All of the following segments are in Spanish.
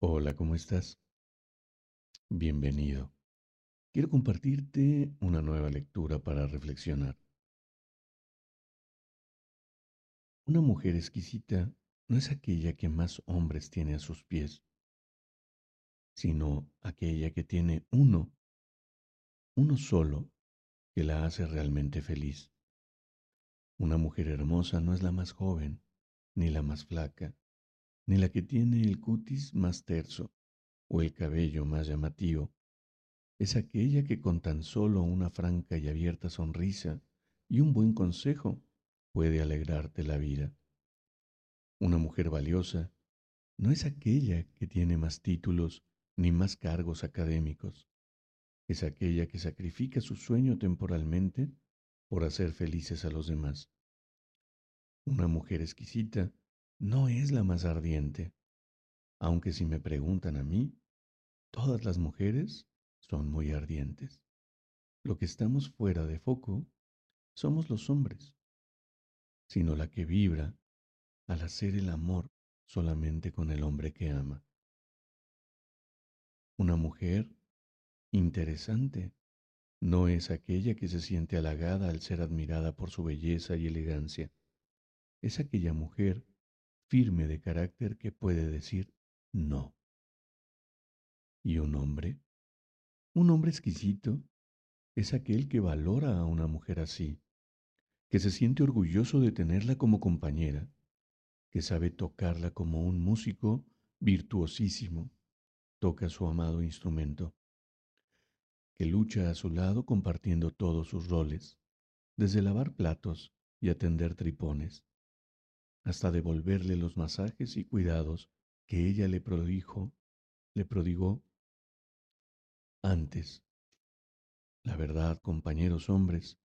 Hola, ¿cómo estás? Bienvenido. Quiero compartirte una nueva lectura para reflexionar. Una mujer exquisita no es aquella que más hombres tiene a sus pies, sino aquella que tiene uno, uno solo, que la hace realmente feliz. Una mujer hermosa no es la más joven, ni la más flaca, ni la que tiene el cutis más terso o el cabello más llamativo. Es aquella que con tan solo una franca y abierta sonrisa y un buen consejo puede alegrarte la vida. Una mujer valiosa no es aquella que tiene más títulos ni más cargos académicos. Es aquella que sacrifica su sueño temporalmente por hacer felices a los demás. Una mujer exquisita no es la más ardiente, aunque si me preguntan a mí, todas las mujeres son muy ardientes. Lo que estamos fuera de foco somos los hombres, sino la que vibra al hacer el amor solamente con el hombre que ama. Una mujer interesante no es aquella que se siente halagada al ser admirada por su belleza y elegancia. Es aquella mujer firme de carácter que puede decir no. ¿Y un hombre? Un hombre exquisito es aquel que valora a una mujer así, que se siente orgulloso de tenerla como compañera, que sabe tocarla como un músico virtuosísimo toca su amado instrumento, que lucha a su lado compartiendo todos sus roles, desde lavar platos y atender tripones, hasta devolverle los masajes y cuidados que ella le prodigó, le prodigó antes. La verdad, compañeros hombres,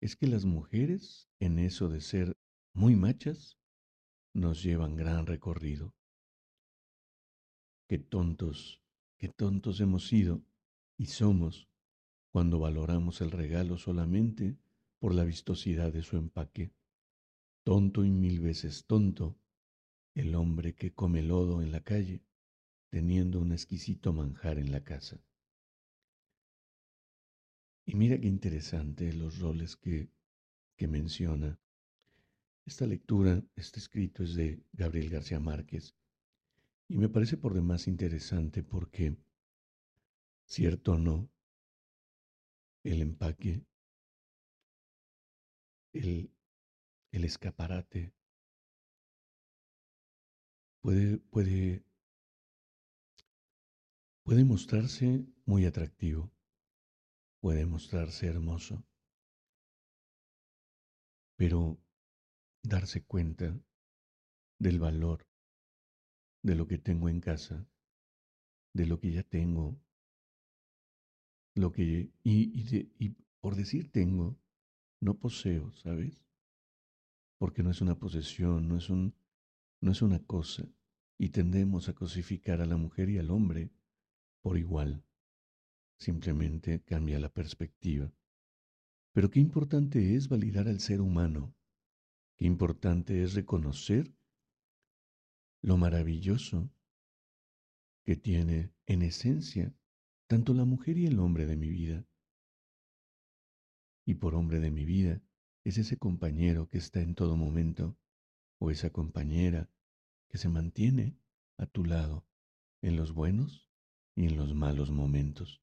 es que las mujeres, en eso de ser muy machas, nos llevan gran recorrido. Qué tontos, qué tontos hemos sido y somos cuando valoramos el regalo solamente por la vistosidad de su empaque. Tonto y mil veces tonto el hombre que come lodo en la calle teniendo un exquisito manjar en la casa. Y mira qué interesante los roles que, que menciona. Esta lectura, este escrito es de Gabriel García Márquez y me parece por demás interesante porque, cierto o no, el empaque, el, el escaparate. Puede, puede, puede mostrarse muy atractivo, puede mostrarse hermoso, pero darse cuenta del valor de lo que tengo en casa, de lo que ya tengo, lo que y, y por decir tengo, no poseo, ¿sabes? Porque no es una posesión, no es, un, no es una cosa, y tendemos a cosificar a la mujer y al hombre por igual. Simplemente cambia la perspectiva. Pero qué importante es validar al ser humano, qué importante es reconocer lo maravilloso que tiene en esencia tanto la mujer y el hombre de mi vida. Y por hombre de mi vida es ese compañero que está en todo momento o esa compañera que se mantiene a tu lado en los buenos y en los malos momentos.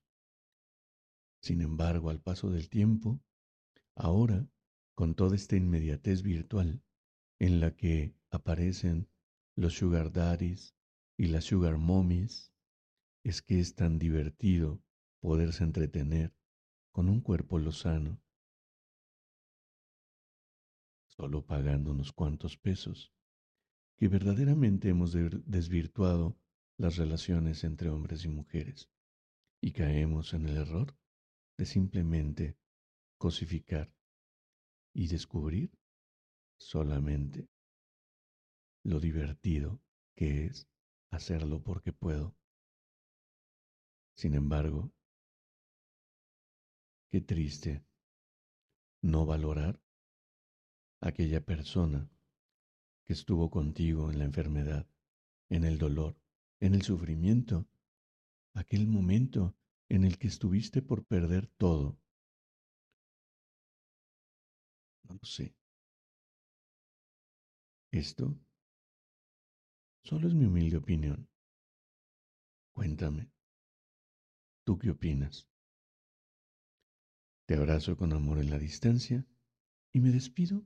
Sin embargo, al paso del tiempo, ahora, con toda esta inmediatez virtual en la que aparecen los sugar daddies y las sugar mommies, es que es tan divertido poderse entretener con un cuerpo lozano solo pagando unos cuantos pesos, que verdaderamente hemos desvirtuado las relaciones entre hombres y mujeres y caemos en el error de simplemente cosificar y descubrir solamente lo divertido que es hacerlo porque puedo. Sin embargo, qué triste no valorar aquella persona que estuvo contigo en la enfermedad, en el dolor, en el sufrimiento, aquel momento en el que estuviste por perder todo. No lo sé. Esto solo es mi humilde opinión. Cuéntame, ¿tú qué opinas? Te abrazo con amor en la distancia y me despido